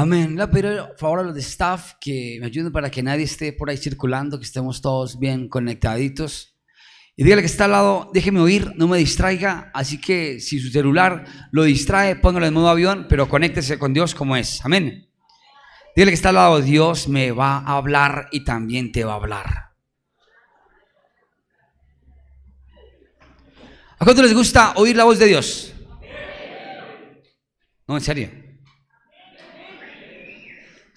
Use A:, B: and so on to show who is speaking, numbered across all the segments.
A: Amén. Le por favor a los de staff que me ayuden para que nadie esté por ahí circulando, que estemos todos bien conectaditos. Y dígale que está al lado, déjeme oír, no me distraiga. Así que si su celular lo distrae, póngalo en modo avión, pero conéctese con Dios como es. Amén. Dígale que está al lado, Dios me va a hablar y también te va a hablar. ¿A cuánto les gusta oír la voz de Dios? No, en serio.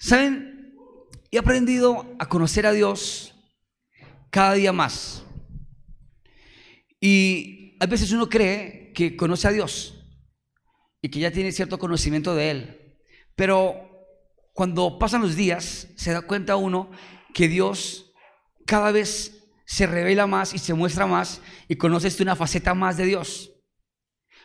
A: ¿Saben? He aprendido a conocer a Dios cada día más. Y a veces uno cree que conoce a Dios y que ya tiene cierto conocimiento de Él. Pero cuando pasan los días, se da cuenta uno que Dios cada vez se revela más y se muestra más y conoces una faceta más de Dios.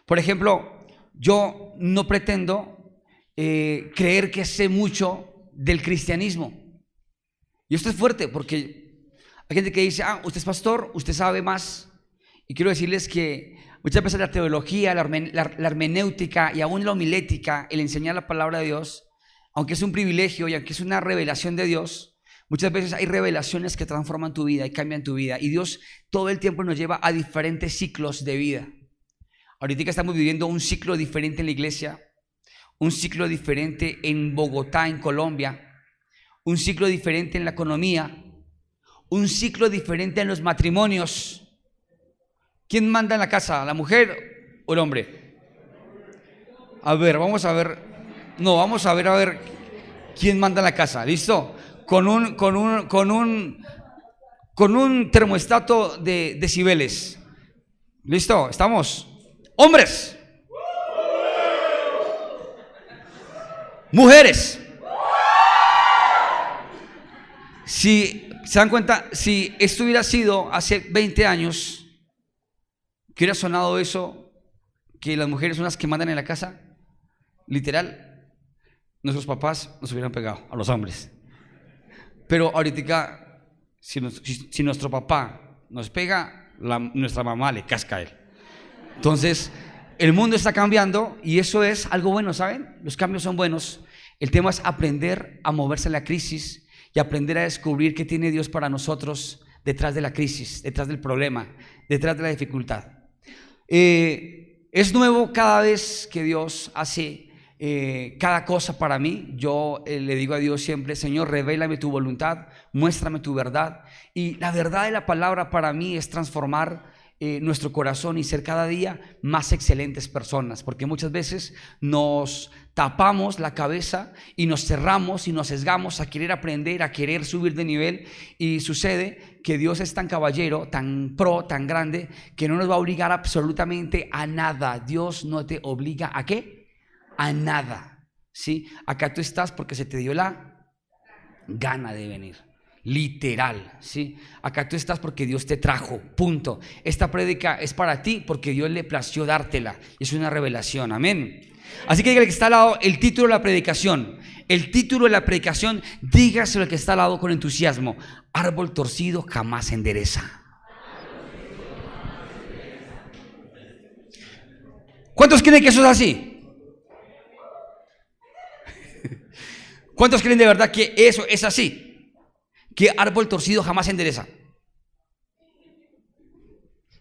A: Por ejemplo, yo no pretendo eh, creer que sé mucho del cristianismo. Y esto es fuerte porque hay gente que dice, ah, usted es pastor, usted sabe más. Y quiero decirles que muchas veces la teología, la, hermenéutica y aún la homilética, el enseñar la palabra de Dios, aunque es un privilegio y aunque es una revelación de Dios, muchas veces hay revelaciones que transforman tu vida y cambian tu vida. Y Dios todo el tiempo nos lleva a diferentes ciclos de vida. Ahorita estamos viviendo un ciclo diferente en la iglesia, un ciclo diferente en Bogotá, en Colombia, un ciclo diferente en la economía, un ciclo diferente en los matrimonios. ¿Quién manda en la casa, la mujer o el hombre? A ver, vamos a ver. No, vamos a ver a ver quién manda en la casa. ¿Listo? Con un con un con un con un termostato de decibeles. ¿Listo? ¿Estamos? Hombres. Mujeres. Si se dan cuenta, si esto hubiera sido hace 20 años, que hubiera sonado eso, que las mujeres son las que mandan en la casa, literal, nuestros papás nos hubieran pegado a los hombres. Pero ahorita, si, si, nuestro papá nos pega, nuestra mamá le casca a él. Entonces, el mundo está cambiando y eso es algo bueno, ¿saben? Los cambios son buenos. El tema es aprender a moverse en la crisis y aprender a descubrir qué tiene Dios para nosotros detrás de la crisis, detrás del problema, detrás de la dificultad. Eh, es nuevo cada vez que Dios hace eh, cada cosa para mí. Yo eh, le digo a Dios siempre, Señor, revélame tu voluntad, muéstrame tu verdad. Y la verdad de la palabra para mí es transformar eh, nuestro corazón y ser cada día más excelentes personas, porque muchas veces nos tapamos la cabeza y nos cerramos y nos sesgamos a querer aprender, a querer subir de nivel y sucede que Dios es tan caballero, tan pro, tan grande, que no nos va a obligar absolutamente a nada. Dios no te obliga a qué? A nada. ¿Sí? Acá tú estás porque se te dio la gana de venir literal, ¿sí? Acá tú estás porque Dios te trajo, punto. Esta prédica es para ti porque Dios le plació dártela. Es una revelación, amén. Así que dígale que está al lado el título de la predicación. El título de la predicación, dígaselo al que está al lado con entusiasmo. Árbol torcido jamás endereza. ¿Cuántos creen que eso es así? ¿Cuántos creen de verdad que eso es así? ¿Qué árbol torcido jamás endereza?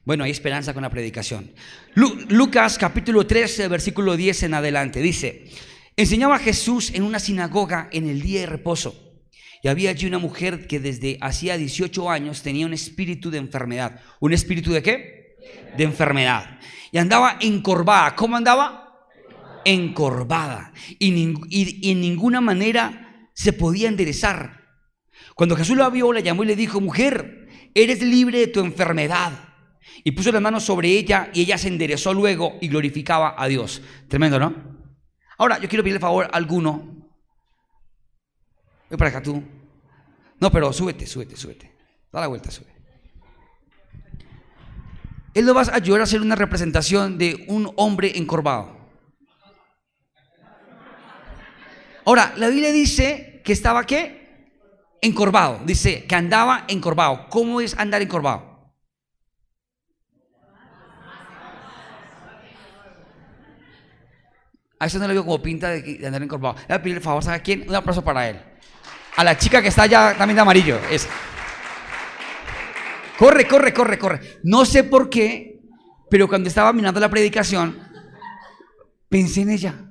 A: Bueno, hay esperanza con la predicación. Lucas capítulo 13, versículo 10 en adelante. Dice, enseñaba Jesús en una sinagoga en el día de reposo. Y había allí una mujer que desde hacía 18 años tenía un espíritu de enfermedad. ¿Un espíritu de qué? De enfermedad. Y andaba encorvada. ¿Cómo andaba? Encorvada. Y en ninguna manera se podía enderezar cuando Jesús la vio, la llamó y le dijo, mujer, eres libre de tu enfermedad. Y puso las manos sobre ella y ella se enderezó luego y glorificaba a Dios. Tremendo, ¿no? Ahora, yo quiero pedirle favor a alguno. Ven para acá tú. No, pero súbete, súbete, súbete. Da la vuelta, sube. Él lo va a ayudar a hacer una representación de un hombre encorvado. Ahora, la Biblia dice que estaba qué? Encorvado. Dice que andaba encorvado. ¿Cómo es andar encorvado? A eso no le veo como pinta de, andar encorvado. Le voy a pedir el favor, ¿sabe a quién? Un aplauso para él. A la chica que está allá también de amarillo. Es. Corre, corre, corre, corre. No sé por qué, pero cuando estaba mirando la predicación, pensé en ella.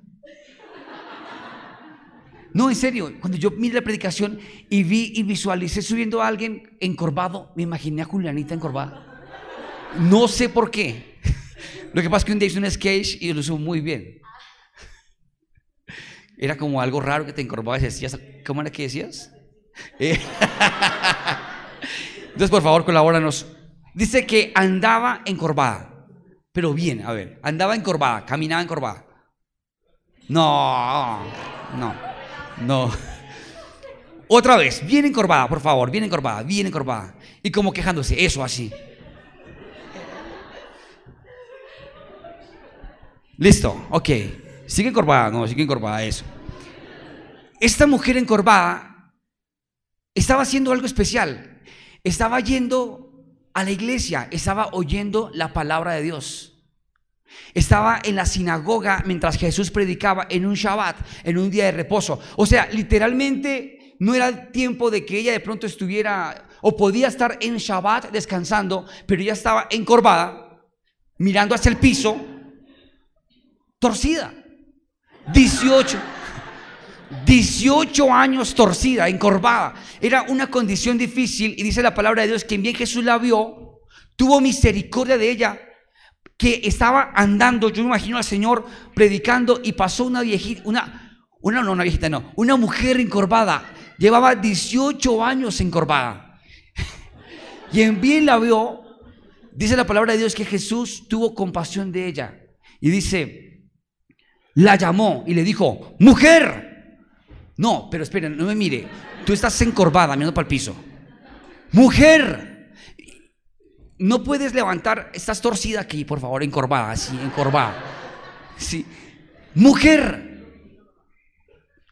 A: No, en serio, cuando yo miré la predicación y vi y visualicé subiendo a alguien encorvado, me imaginé a Julianita encorvada. No sé por qué. Lo que pasa es que un día hice un sketch y lo hizo muy bien. Era como algo raro que te encorvabas y decías, ¿cómo era que decías? Eh, entonces, por favor, colabóranos. Dice que andaba encorvada, pero bien, a ver, andaba encorvada, caminaba encorvada. No, no, no. Otra vez, bien encorvada, por favor, bien encorvada, bien encorvada. Y como quejándose, eso así. Listo, ok. Sigue encorvada, no, sigue encorvada, eso. Esta mujer encorvada estaba haciendo algo especial. Estaba yendo a la iglesia, estaba oyendo la palabra de Dios. Estaba en la sinagoga mientras Jesús predicaba en un Shabbat, en un día de reposo. O sea, literalmente no era el tiempo de que ella de pronto estuviera o podía estar en Shabbat descansando, pero ella estaba encorvada, mirando hacia el piso, torcida. 18. 18 años torcida, encorvada. Era una condición difícil y dice la palabra de Dios que bien Jesús la vio, tuvo misericordia de ella, que estaba andando, yo me imagino al Señor predicando y pasó una viejita, una, una, no, una viejita, no, una mujer encorvada, llevaba 18 años encorvada. Y en bien la vio, dice la palabra de Dios que Jesús tuvo compasión de ella y dice, la llamó y le dijo, mujer, no, pero esperen, no me mire. Tú estás encorvada mirando para el piso. Mujer, no puedes levantar, estás torcida aquí, por favor, encorvada, así, encorvada. Sí. Mujer,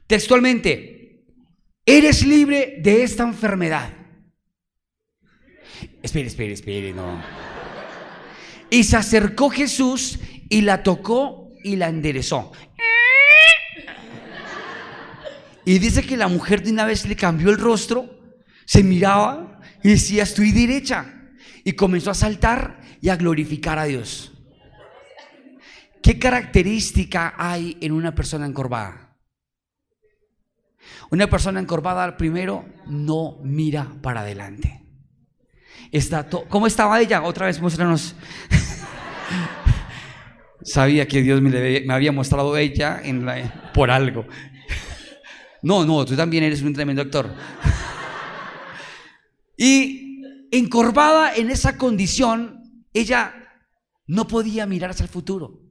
A: textualmente, eres libre de esta enfermedad. Espere, espere, espere, no. Y se acercó Jesús y la tocó y la enderezó. Y dice que la mujer de una vez le cambió el rostro, se miraba y decía, estoy derecha. Y comenzó a saltar y a glorificar a Dios. ¿Qué característica hay en una persona encorvada? Una persona encorvada, primero, no mira para adelante. Está ¿Cómo estaba ella? Otra vez, muéstranos. Sabía que Dios me, había mostrado ella por algo. No, no, tú también eres un tremendo actor. y encorvada en esa condición, ella no podía mirar hacia el futuro,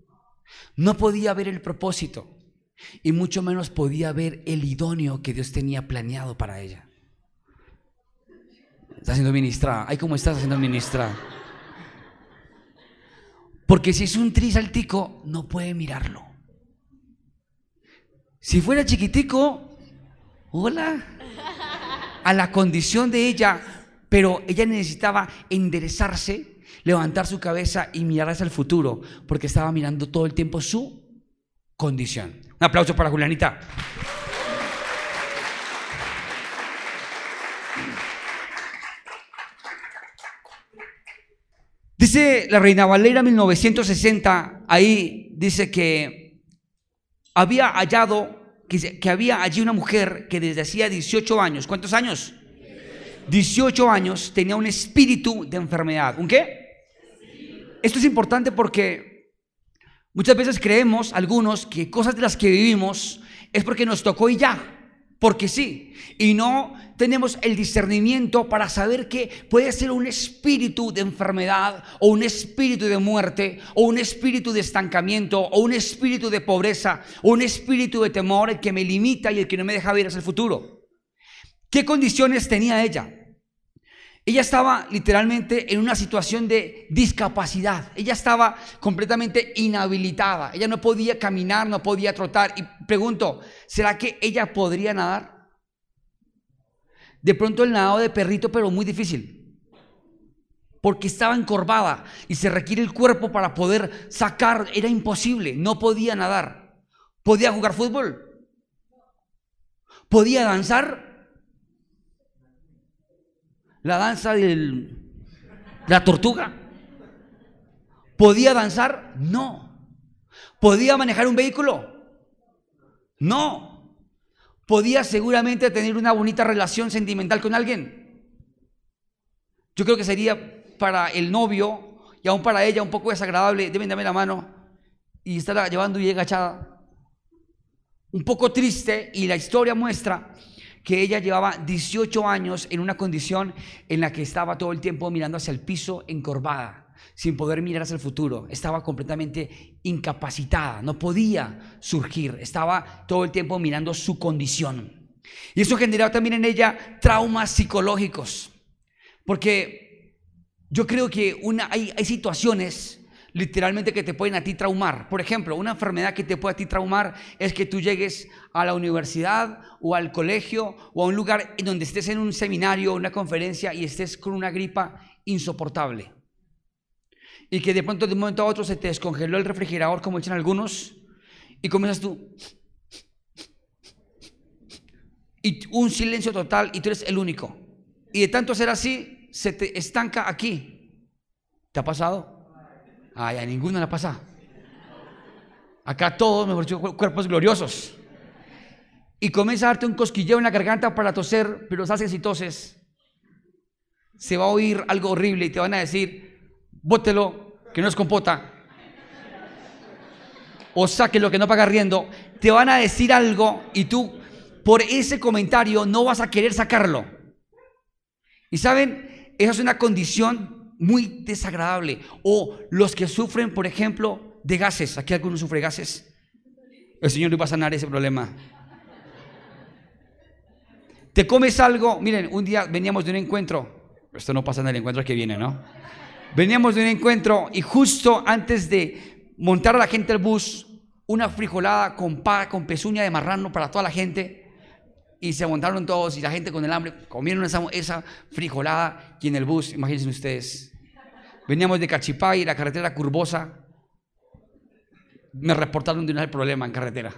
A: no podía ver el propósito y mucho menos podía ver el idóneo que Dios tenía planeado para ella. Está siendo ministrada. Ay, ¿cómo estás haciendo ministrada? Porque si es un trisaltico, no puede mirarlo. Si fuera chiquitico, hola, a la condición de ella, pero ella necesitaba enderezarse, levantar su cabeza y mirar hacia el futuro, porque estaba mirando todo el tiempo su condición. Un aplauso para Julianita. Dice la Reina Valera 1960, ahí dice que había hallado que, había allí una mujer que desde hacía 18 años, ¿cuántos años? 18 años tenía un espíritu de enfermedad. ¿Un qué? Esto es importante porque muchas veces creemos algunos que cosas de las que vivimos es porque nos tocó y ya porque sí, y no tenemos el discernimiento para saber que puede ser un espíritu de enfermedad o un espíritu de muerte o un espíritu de estancamiento o un espíritu de pobreza o un espíritu de temor el que me limita y el que no me deja ver hacia el futuro. ¿Qué condiciones tenía ella? Ella estaba literalmente en una situación de discapacidad. Ella estaba completamente inhabilitada. Ella no podía caminar, no podía trotar. Y pregunto, ¿será que ella podría nadar? De pronto el nadado de perrito, pero muy difícil. Porque estaba encorvada y se requiere el cuerpo para poder sacar. Era imposible, no podía nadar. ¿Podía jugar fútbol? ¿Podía danzar? La danza de la tortuga. ¿Podía danzar? No. ¿Podía manejar un vehículo? No. ¿Podía seguramente tener una bonita relación sentimental con alguien? Yo creo que sería para el novio y aún para ella un poco desagradable. Deben darme la mano y estar llevando y agachada un poco triste y la historia muestra que ella llevaba 18 años en una condición en la que estaba todo el tiempo mirando hacia el piso encorvada, sin poder mirar hacia el futuro. Estaba completamente incapacitada, no podía surgir, estaba todo el tiempo mirando su condición. Y eso generaba también en ella traumas psicológicos, porque yo creo que hay situaciones literalmente que te pueden a ti traumar. Por ejemplo, una enfermedad que te puede a ti traumar es que tú llegues a la universidad o al colegio o a un lugar en donde estés en un seminario una conferencia y estés con una gripa insoportable. Y que de pronto de un momento a otro se te descongeló el refrigerador, como dicen algunos, y comienzas tú. Y un silencio total y tú eres el único. Y de tanto ser así, se te estanca aquí. ¿Te ha pasado? Ay, a ninguno le pasa. Acá todos, mejor dicho, cuerpos gloriosos. Y comienza a darte un cosquilleo en la garganta para toser, pero haces y toses. Se va a oír algo horrible y te van a decir, bótelo, que no es compota. O lo que no paga riendo. Te van a decir algo y tú, por ese comentario, no vas a querer sacarlo. Y saben, esa es una condición muy desagradable. O los que sufren, por ejemplo, de gases. ¿Aquí alguno sufre gases? El Señor le va a sanar ese problema. Te comes algo. Miren, un día veníamos de un encuentro. Esto no pasa en el encuentro que viene, ¿no? Veníamos de un encuentro y justo antes de montar a la gente al bus, una frijolada con pa, con pezuña de marrano para toda la gente y se montaron todos y la gente con el hambre comieron esa, esa frijolada y en el bus, imagínense ustedes, veníamos de Cachipay, la carretera curvosa, me reportaron de una el problema en carretera.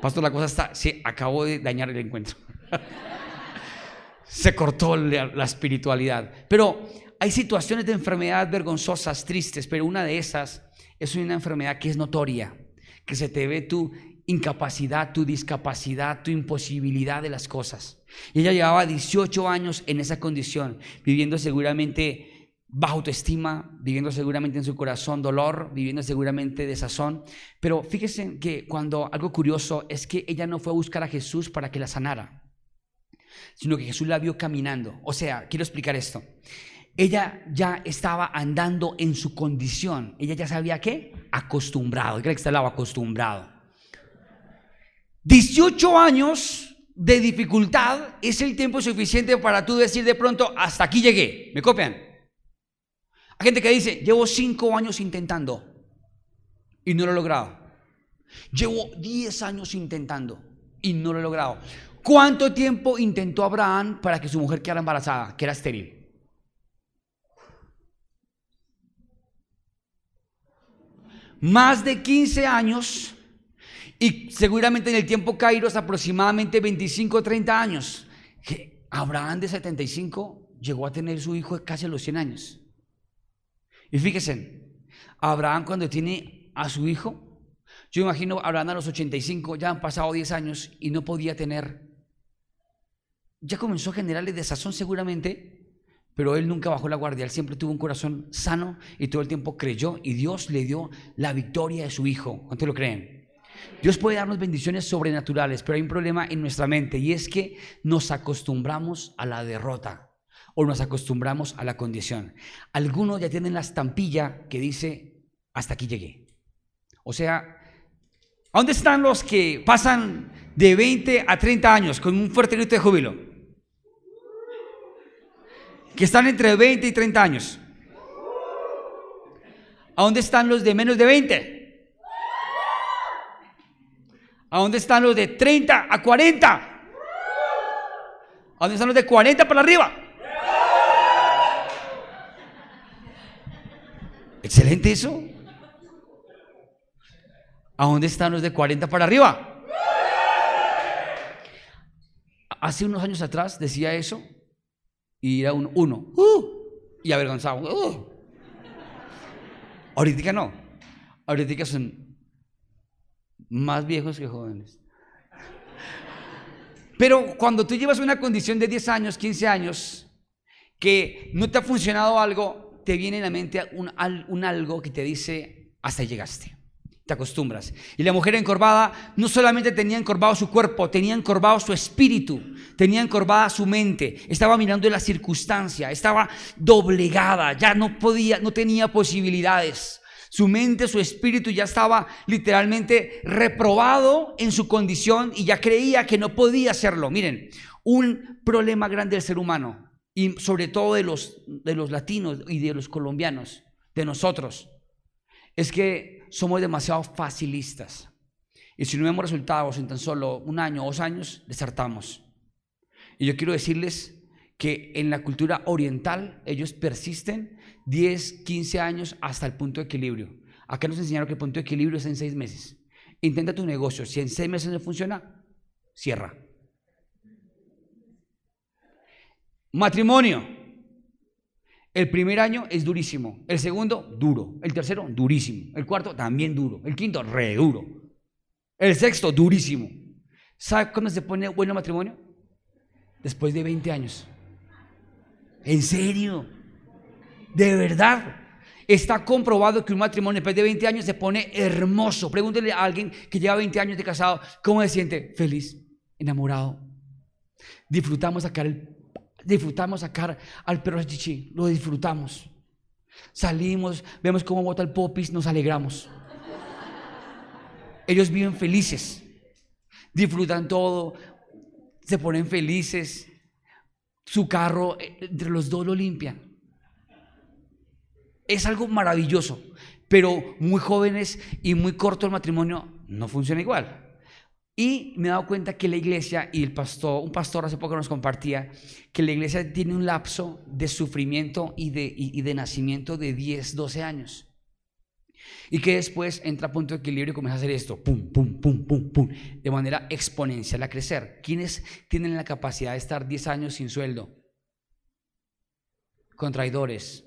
A: Pastor, la cosa está, se acabó de dañar el encuentro. se cortó la, espiritualidad. Pero hay situaciones de enfermedad vergonzosas, tristes, pero una de esas es una enfermedad que es notoria, que se te ve tú incapacidad, tu discapacidad, tu imposibilidad de las cosas. Y ella llevaba 18 años en esa condición, viviendo seguramente bajo autoestima, viviendo seguramente en su corazón dolor, viviendo seguramente desazón. Pero fíjense que cuando algo curioso es que ella no fue a buscar a Jesús para que la sanara, sino que Jesús la vio caminando. O sea, quiero explicar esto. Ella ya estaba andando en su condición. Ella ya sabía qué? Acostumbrado. Creo que estaba acostumbrado. 18 años de dificultad es el tiempo suficiente para tú decir de pronto, hasta aquí llegué. ¿Me copian? Hay gente que dice, llevo 5 años intentando y no lo he logrado. Llevo 10 años intentando y no lo he logrado. ¿Cuánto tiempo intentó Abraham para que su mujer quedara embarazada, que era estéril? Más de 15 años y seguramente en el tiempo Kairos aproximadamente 25 o 30 años. Abraham de 75 llegó a tener su hijo casi a los 100 años. Y fíjense, Abraham cuando tiene a su hijo, yo imagino Abraham a los 85, ya han pasado 10 años y no podía tener. Ya comenzó a generarle desazón seguramente, pero él nunca bajó la guardia, él siempre tuvo un corazón sano y todo el tiempo creyó y Dios le dio la victoria de su hijo. ¿Cuántos lo creen? Dios puede darnos bendiciones sobrenaturales, pero hay un problema en nuestra mente y es que nos acostumbramos a la derrota o nos acostumbramos a la condición. Algunos ya tienen la estampilla que dice, hasta aquí llegué. O sea, ¿a dónde están los que pasan de 20 a 30 años con un fuerte grito de júbilo? Que están entre 20 y 30 años. ¿A dónde están los de menos de 20? ¿A dónde están los de 30 a 40? ¿A dónde están los de 40 para arriba? Excelente eso. ¿A dónde están los de 40 para arriba? Hace unos años atrás decía eso y era un uno. Uh, y avergonzado. Uh. Ahorita no. Ahorita son más viejos que jóvenes. Pero cuando tú llevas una condición de 10 años, 15 años, que no te ha funcionado algo, te viene en la mente un, un algo que te dice, hasta llegaste. Te acostumbras. Y la mujer encorvada no solamente tenía encorvado su cuerpo, tenía encorvado su espíritu, tenía encorvada su mente, estaba mirando la circunstancia, estaba doblegada, ya no podía, no tenía posibilidades. Su mente, su espíritu ya estaba literalmente reprobado en su condición y ya creía que no podía hacerlo. Miren, un problema grande del ser humano y sobre todo de los, de los latinos y de los colombianos, de nosotros, es que somos demasiado facilistas. Y si no vemos resultados en tan solo un año o dos años, desertamos. Y yo quiero decirles que en la cultura oriental ellos persisten 10, 15 años hasta el punto de equilibrio. Acá nos enseñaron que el punto de equilibrio es en seis meses. Intenta tu negocio. Si en seis meses no funciona, cierra. Matrimonio. El primer año es durísimo, el segundo duro, el tercero durísimo, el cuarto también duro, el quinto re duro, el sexto durísimo. ¿Sabe cuándo se pone bueno matrimonio? Después de 20 años. ¿En serio? ¿De verdad? Está comprobado que un matrimonio después de 20 años se pone hermoso. Pregúntele a alguien que lleva 20 años de casado, ¿cómo se siente? Feliz, enamorado. Disfrutamos sacar el Disfrutamos sacar al perro chichi, lo disfrutamos. Salimos, vemos cómo bota el popis, nos alegramos. Ellos viven felices, disfrutan todo, se ponen felices. Su carro, eh, entre los dos lo limpian. Es algo maravilloso, pero muy jóvenes y muy corto el matrimonio no funciona igual. Y me he dado cuenta que la iglesia y el pastor, un pastor hace poco nos compartía que la iglesia tiene un lapso de sufrimiento y de, y, de nacimiento de 10, 12 años. Y que después entra a punto de equilibrio y comienza a hacer esto, pum, pum, pum, pum, pum, de manera exponencial a crecer. ¿Quiénes tienen la capacidad de estar 10 años sin sueldo? Con traidores,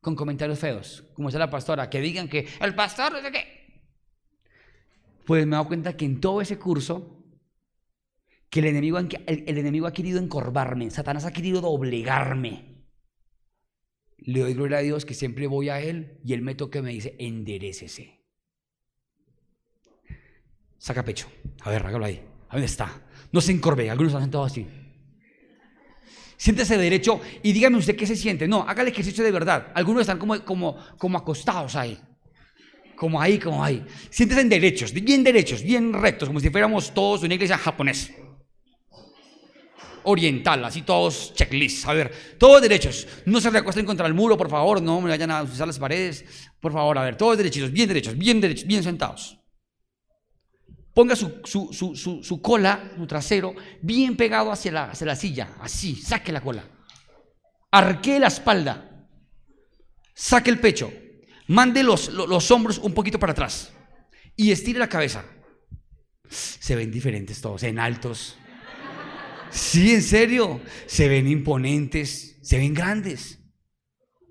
A: con comentarios feos, como dice la pastora, que digan que el pastor no sé pues me he dado cuenta que en todo ese curso, que el enemigo, el, enemigo ha querido encorvarme, Satanás ha querido doblegarme. Le doy gloria a Dios que siempre voy a Él y Él me toca y me dice, enderecese. Saca pecho. A ver, hágalo ahí. ¿A dónde está? No se encorve, algunos están sentados así. Siéntese derecho y dígame usted qué se siente. No, haga el ejercicio de verdad. Algunos están como, como, como acostados ahí como ahí, como ahí. Siéntese en derechos, bien derechos, bien rectos, como si fuéramos todos una iglesia japonesa. Oriental, así todos checklists. A ver, todos derechos. No se recuesten contra el muro, por favor, no me vayan a usar las paredes. Por favor, a ver, todos derechitos, bien derechos, bien derechos, bien sentados. Ponga su, su, cola, su trasero, bien pegado hacia la, hacia la silla, así, saque la cola. Arquee la espalda, saque el pecho, Mande los, los, hombros un poquito para atrás y estire la cabeza. Se ven diferentes todos, en altos. Sí, en serio. Se ven imponentes, se ven grandes.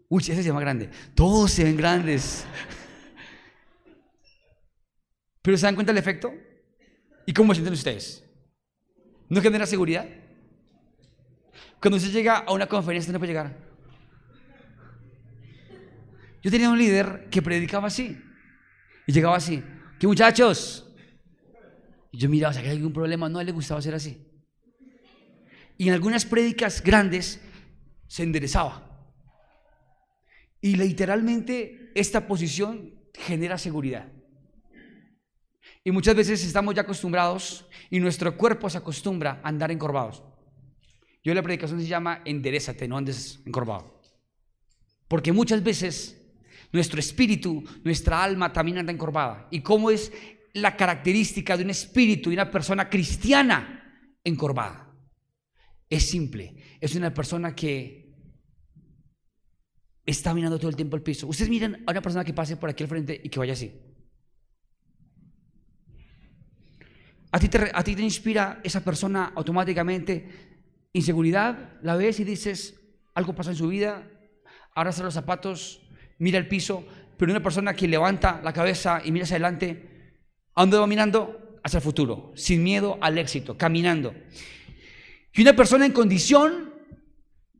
A: Uy, ese se llama grande. Todos se ven grandes. Pero ¿se dan cuenta del efecto? ¿Y cómo sienten ustedes? ¿No genera seguridad? Cuando usted llega a una conferencia, no puede llegar. Yo tenía un líder que predicaba así. Y llegaba así. ¿Qué muchachos? Y yo miraba, si hay algún problema? No, a él le gustaba hacer así. Y en algunas prédicas grandes se enderezaba. Y literalmente esta posición genera seguridad. Y muchas veces estamos ya acostumbrados y nuestro cuerpo se acostumbra a andar encorvados. Yo la predicación se llama enderezate, no andes encorvado. Porque muchas veces nuestro espíritu, nuestra alma también anda encorvada. ¿Y cómo es la característica de un espíritu y una persona cristiana encorvada? Es simple, es una persona que está mirando todo el tiempo al piso. Ustedes miren a una persona que pase por aquí al frente y que vaya así. A ti, te, a ti te inspira esa persona automáticamente inseguridad, la ves y dices, algo pasa en su vida, ahora los zapatos, mira el piso, pero una persona que levanta la cabeza y mira hacia adelante, ¿a dónde va mirando? Hacia el futuro, sin miedo al éxito, caminando. Y una persona en condición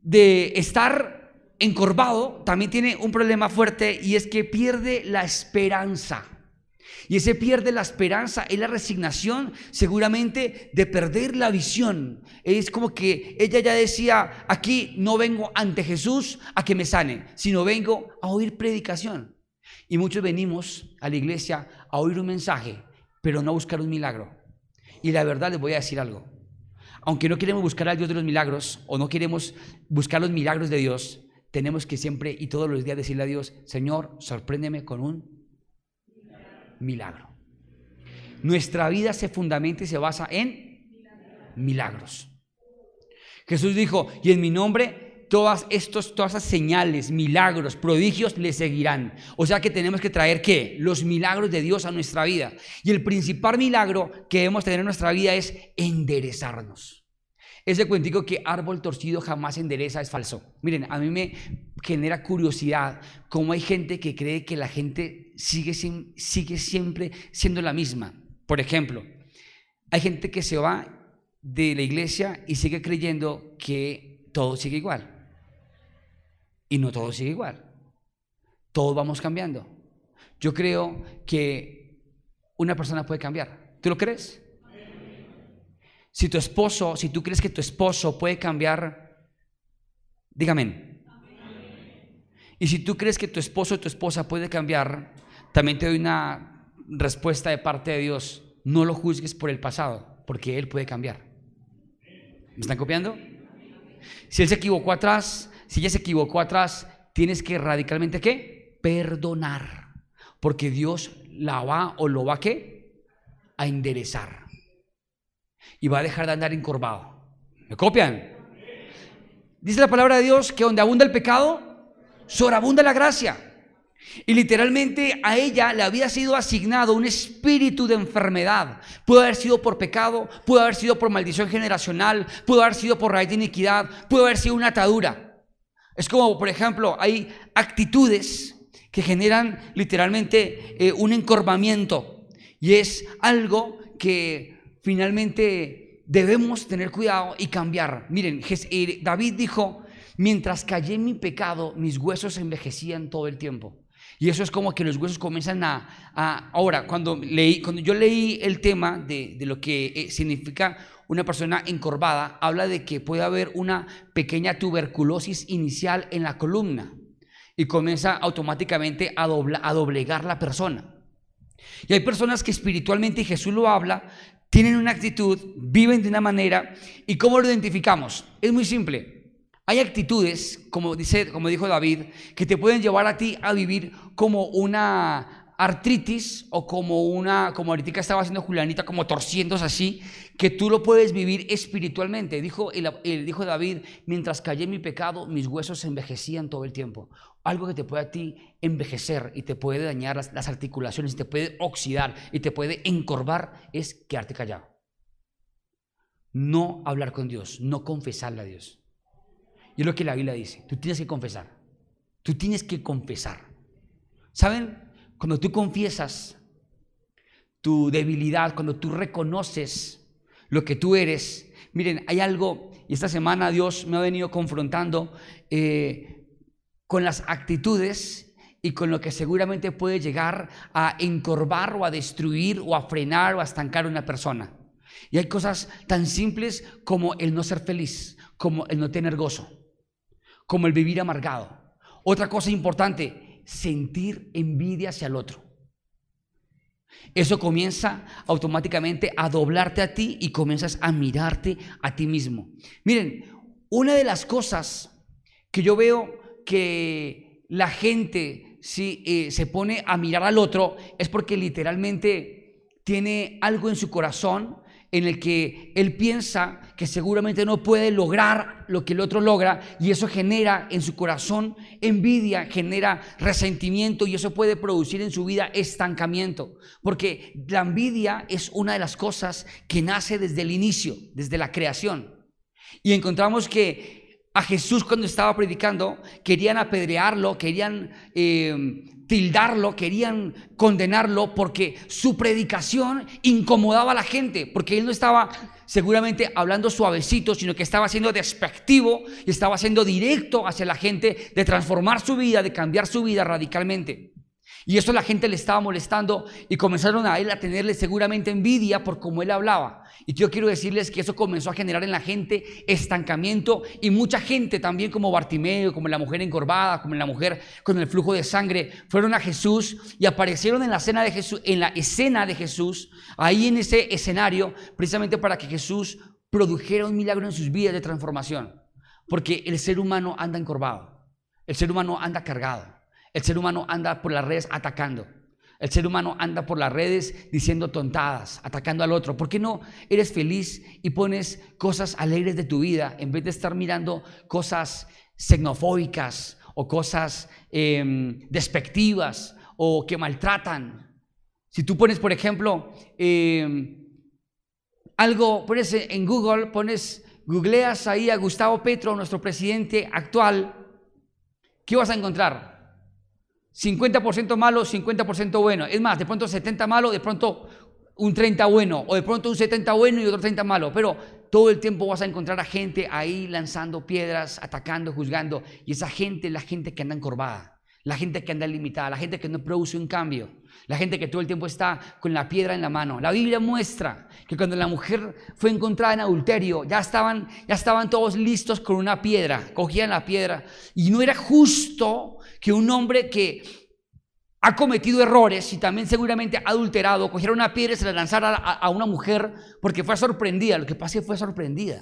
A: de estar encorvado también tiene un problema fuerte y es que pierde la esperanza. Y ese pierde la esperanza, es la resignación seguramente de perder la visión. Es como que ella ya decía, aquí no vengo ante Jesús a que me sane, sino vengo a oír predicación. Y muchos venimos a la iglesia a oír un mensaje, pero no a buscar un milagro. Y la verdad les voy a decir algo. Aunque no queremos buscar al Dios de los milagros o no queremos buscar los milagros de Dios, tenemos que siempre y todos los días decirle a Dios, Señor, sorpréndeme con un milagro. Nuestra vida se fundamenta y se basa en milagros. Jesús dijo, y en mi nombre todas, estos, todas esas señales, milagros, prodigios le seguirán. O sea que tenemos que traer qué? Los milagros de Dios a nuestra vida. Y el principal milagro que debemos tener en nuestra vida es enderezarnos. Ese cuentico que árbol torcido jamás endereza es falso. Miren, a mí me genera curiosidad cómo hay gente que cree que la gente sigue, sigue siempre siendo la misma. Por ejemplo, hay gente que se va de la iglesia y sigue creyendo que todo sigue igual. Y no todo sigue igual. Todos vamos cambiando. Yo creo que una persona puede cambiar. ¿Tú lo crees? Si tu esposo, si tú crees que tu esposo puede cambiar, dígame. Y si tú crees que tu esposo o tu esposa puede cambiar, también te doy una respuesta de parte de Dios. No lo juzgues por el pasado, porque Él puede cambiar. ¿Me están copiando? Si Él se equivocó atrás, si ella se equivocó atrás, tienes que radicalmente qué? Perdonar. Porque Dios la va o lo va qué? A enderezar y va a dejar de andar encorvado. ¿Me copian? Dice la palabra de Dios que donde abunda el pecado, sobreabunda la gracia. Y literalmente a ella le había sido asignado un espíritu de enfermedad. Pudo haber sido por pecado, pudo haber sido por maldición generacional, pudo haber sido por raíz de iniquidad, pudo haber sido una atadura. Es como, por ejemplo, hay actitudes que generan literalmente eh, un encorvamiento. Y es algo que finalmente debemos tener cuidado y cambiar. Miren, eh, David dijo, mientras callé en mi pecado, mis huesos envejecían todo el tiempo. Y eso es como que los huesos comienzan a... ahora, cuando, leí, cuando yo leí el tema de, de lo que eh, significa una persona encorvada, habla de que puede haber una pequeña tuberculosis inicial en la columna y comienza automáticamente a, a doblegar la persona. Y hay personas que espiritualmente, y Jesús lo habla, tienen una actitud, viven de una manera. ¿Y cómo lo identificamos? Es muy simple. Hay actitudes, como, dice, como dijo David, que te pueden llevar a ti a vivir como una artritis o como una, como ahorita estaba haciendo Julianita, como torciéndose así, que tú lo puedes vivir espiritualmente. Dijo, dijo David, mientras callé mi pecado, mis huesos se envejecían todo el tiempo algo que te puede a ti envejecer y te puede dañar las, articulaciones, te puede oxidar y te puede encorvar, es quedarte callado. No hablar con Dios, no confesarle a Dios. Y es lo que la Biblia dice, tú tienes que confesar, tú tienes que confesar. ¿Saben? Cuando tú confiesas tu debilidad, cuando tú reconoces lo que tú eres, miren, hay algo, y esta semana Dios me ha venido confrontando, eh, con las actitudes y con lo que seguramente puede llegar a encorvar o a destruir o a frenar o a estancar a una persona. Y hay cosas tan simples como el no ser feliz, como el no tener gozo, como el vivir amargado. Otra cosa importante, sentir envidia hacia el otro. Eso comienza automáticamente a doblarte a ti y comienzas a mirarte a ti mismo. Miren, una de las cosas que yo veo que la gente si eh, se pone a mirar al otro es porque literalmente tiene algo en su corazón en el que él piensa que seguramente no puede lograr lo que el otro logra y eso genera en su corazón envidia, genera resentimiento y eso puede producir en su vida estancamiento, porque la envidia es una de las cosas que nace desde el inicio, desde la creación. Y encontramos que a Jesús cuando estaba predicando querían apedrearlo, querían eh, tildarlo, querían condenarlo porque su predicación incomodaba a la gente, porque él no estaba seguramente hablando suavecito, sino que estaba siendo despectivo y estaba siendo directo hacia la gente de transformar su vida, de cambiar su vida radicalmente. Y eso la gente le estaba molestando y comenzaron a él a tenerle seguramente envidia por cómo él hablaba. Y yo quiero decirles que eso comenzó a generar en la gente estancamiento y mucha gente también como Bartimeo, como la mujer encorvada, como la mujer con el flujo de sangre, fueron a Jesús y aparecieron en la escena de Jesús, en la escena de Jesús, ahí en ese escenario, precisamente para que Jesús produjera un milagro en sus vidas de transformación. Porque el ser humano anda encorvado, el ser humano anda cargado. El ser humano anda por las redes atacando. El ser humano anda por las redes diciendo tontadas, atacando al otro. ¿Por qué no eres feliz y pones cosas alegres de tu vida en vez de estar mirando cosas xenofóbicas o cosas em, despectivas o que maltratan? Si tú pones, por ejemplo, em, algo, pones en Google, pones, googleas ahí a Gustavo Petro, nuestro presidente actual, ¿qué vas a encontrar? 50% malo, 50% bueno. Es más, de pronto 70 malo, de pronto un 30 bueno, o de pronto un 70 bueno y otro 30 malo. Pero todo el tiempo vas a encontrar a gente ahí lanzando piedras, atacando, juzgando. Y esa gente la gente que anda encorvada, la gente que anda limitada, la gente que no produce un cambio, la gente que todo el tiempo está con la piedra en la mano. La Biblia muestra que cuando la mujer fue encontrada en adulterio, ya estaban, ya estaban todos listos con una piedra, cogían la piedra. Y no era justo que un hombre que ha cometido errores y también seguramente ha adulterado, cogiera una piedra y se la lanzara a, una mujer porque fue sorprendida. Lo que pasa es que fue sorprendida.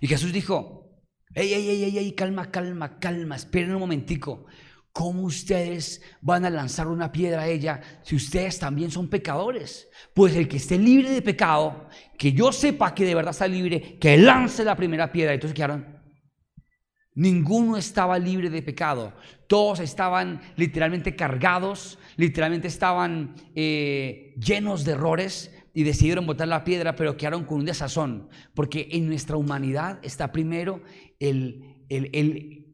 A: Y Jesús dijo, ey, ey, ey, ey, calma, calma, calma, esperen un momentico. ¿Cómo ustedes van a lanzar una piedra a ella si ustedes también son pecadores? Pues el que esté libre de pecado, que yo sepa que de verdad está libre, que lance la primera piedra. Entonces quedaron Ninguno estaba libre de pecado. Todos estaban literalmente cargados, literalmente estaban eh, llenos de errores y decidieron botar la piedra, pero quedaron con un desazón. Porque en nuestra humanidad está primero el, el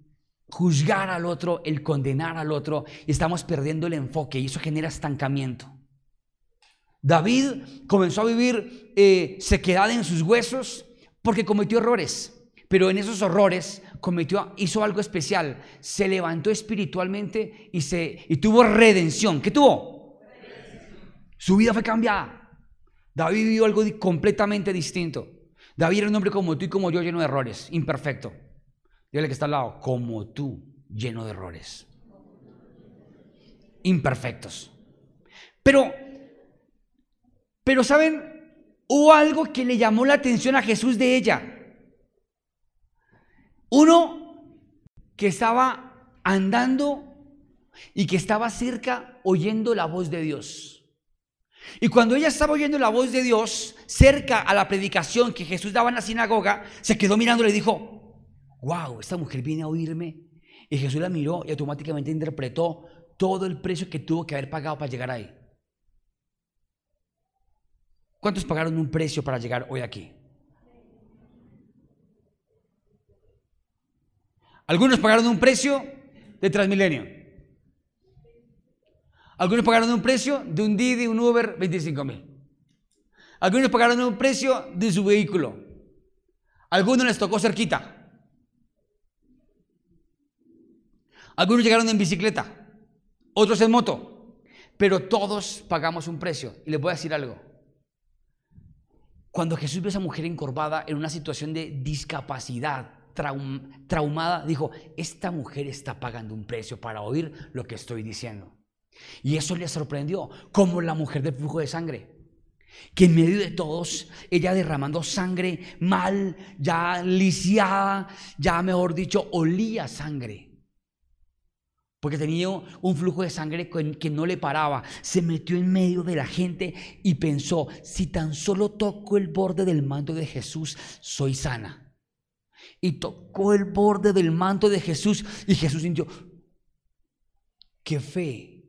A: juzgar al otro, el condenar al otro, y estamos perdiendo el enfoque y eso genera estancamiento. David comenzó a vivir eh, sequedad en sus huesos porque cometió errores. Pero en esos horrores cometió, hizo algo especial. Se levantó espiritualmente y, se, y tuvo redención. ¿Qué tuvo? Su vida fue cambiada. David vivió algo completamente distinto. David era un hombre como tú y como yo, lleno de errores, imperfecto. Dígale que está al lado, como tú, lleno de errores. Imperfectos. Pero, pero ¿saben? Hubo algo que le llamó la atención a Jesús de ella. Uno que estaba andando y que estaba cerca oyendo la voz de Dios. Y cuando ella estaba oyendo la voz de Dios, cerca a la predicación que Jesús daba en la sinagoga, se quedó mirando y le dijo, wow, esta mujer viene a oírme. Y Jesús la miró y automáticamente interpretó todo el precio que tuvo que haber pagado para llegar ahí. ¿Cuántos pagaron un precio para llegar hoy aquí? Algunos pagaron un precio de Transmilenio. Algunos pagaron un precio de un Didi, un Uber, 25 mil. Algunos pagaron un precio de su vehículo. Algunos les tocó cerquita. Algunos llegaron en bicicleta, otros en moto, pero todos pagamos un precio. Y les voy a decir algo. Cuando Jesús ve a esa mujer encorvada en una situación de discapacidad, traumada, dijo, esta mujer está pagando un precio para oír lo que estoy diciendo. Y eso le sorprendió, como la mujer del flujo de sangre, que en medio de todos, ella derramando sangre mal, ya lisiada, ya mejor dicho, olía sangre. porque tenía un flujo de sangre que no le paraba. Se metió en medio de la gente y pensó, si tan solo toco el borde del manto de Jesús, soy sana. Y tocó el borde del manto de Jesús y Jesús sintió, qué fe,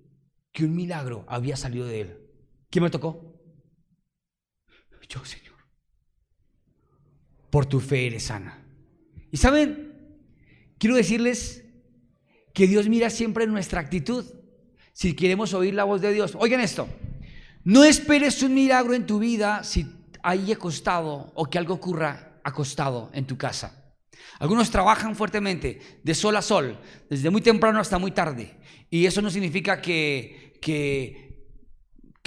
A: que un milagro había salido de él. ¿Quién me tocó? Yo, Señor. Por tu fe eres sana. Y saben, quiero decirles que Dios mira siempre nuestra actitud. Si queremos oír la voz de Dios. Oigan esto. No esperes un milagro en tu vida si hay acostado o que algo ocurra acostado en tu casa. Algunos trabajan fuertemente, de sol a sol, desde muy temprano hasta muy tarde. Y eso no significa que, que,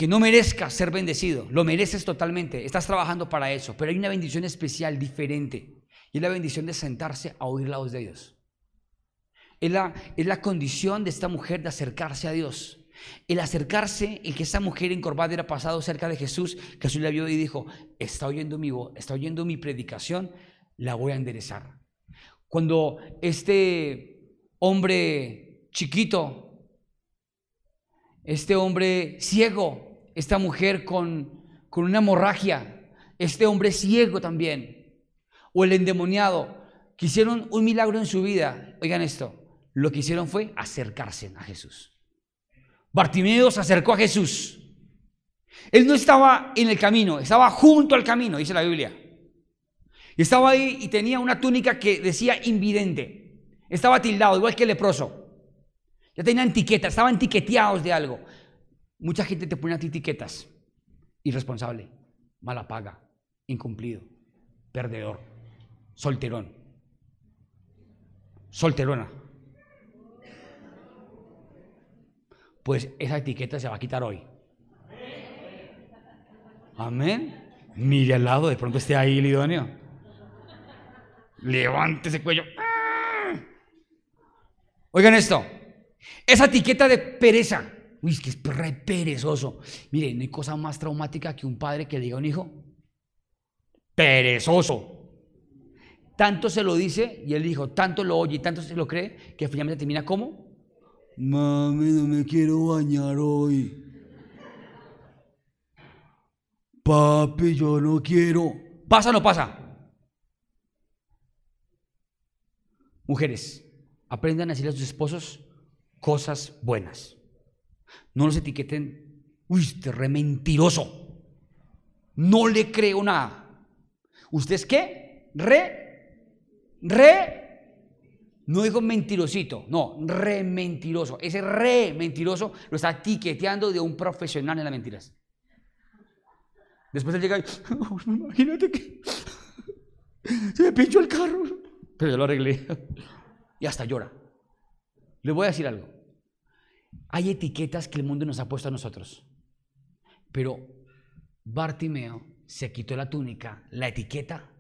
A: no merezcas ser bendecido. Lo mereces totalmente. Estás trabajando para eso. Pero hay una bendición especial, diferente. Y es la bendición de sentarse a oír la voz de Dios. Es la, condición de esta mujer de acercarse a Dios. El acercarse, el que esa mujer encorvada era pasado cerca de Jesús, Jesús la vio y dijo, está oyendo mi voz, está oyendo mi predicación, la voy a enderezar. Cuando este hombre chiquito, este hombre ciego, esta mujer con, con una hemorragia, este hombre ciego también, o el endemoniado, quisieron un milagro en su vida, oigan esto, lo que hicieron fue acercarse a Jesús. Bartimeo se acercó a Jesús. Él no estaba en el camino, estaba junto al camino, dice la Biblia. Estaba ahí y tenía una túnica que decía invidente. Estaba tildado, igual que el leproso. Ya tenían etiquetas, estaban etiqueteados de algo. Mucha gente te pone etiquetas. Irresponsable, mala paga, incumplido, perdedor, solterón, solterona. pues esa etiqueta se va a quitar hoy. Amén. Mire al lado, de pronto esté ahí el idóneo. Levante ese cuello. Oigan esto. Esa etiqueta de pereza. Uy, es que es re perezoso. Mire, no hay cosa más traumática que un padre que le diga a un hijo, perezoso. Tanto se lo dice y él dijo, tanto lo oye y tanto se lo cree que finalmente termina como Mami, no me quiero bañar hoy. Papi, yo no quiero. ¿Pasa o no pasa? Mujeres, aprendan a decirle a sus esposos cosas buenas. No los etiqueten, uy, este re mentiroso. No le creo nada. ¿Usted es qué? Re, re no dijo mentirosito, no, re mentiroso. Ese re mentiroso lo está tiqueteando de un profesional en las mentiras. Después él llega y, imagínate que se me pinchó el carro, yo lo arreglé. Y hasta llora. Le voy a decir algo. Hay etiquetas que el mundo nos ha puesto a nosotros. Pero Bartimeo se quitó la túnica, la etiqueta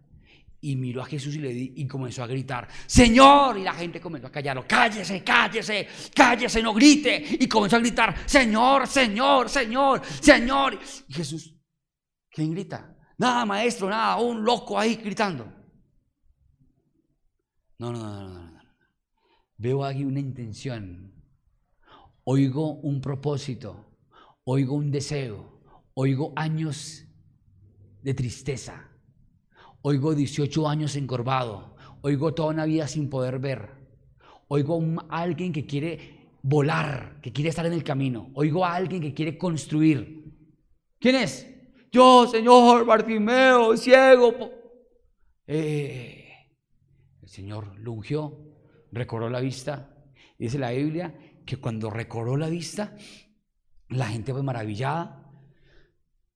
A: y miró a Jesús y le y comenzó a gritar, Señor, y la gente comenzó a callarlo, cállese, cállese, cállese, no grite, y comenzó a gritar, Señor, Señor, Señor, Señor. Y Jesús, ¿quién grita? Nada, maestro, nada, un loco ahí gritando. No, no, no, no, no. Veo aquí una intención, oigo un propósito, oigo un deseo, oigo años de tristeza Oigo 18 años encorvado. Oigo toda una vida sin poder ver. Oigo a alguien que quiere volar, que quiere estar en el camino. Oigo a alguien que quiere construir. ¿Quién es? Yo, Señor, Bartimeo, ciego. Eh, Señor lo ungió, la vista. Dice la Biblia que cuando recobró la vista, la gente fue maravillada,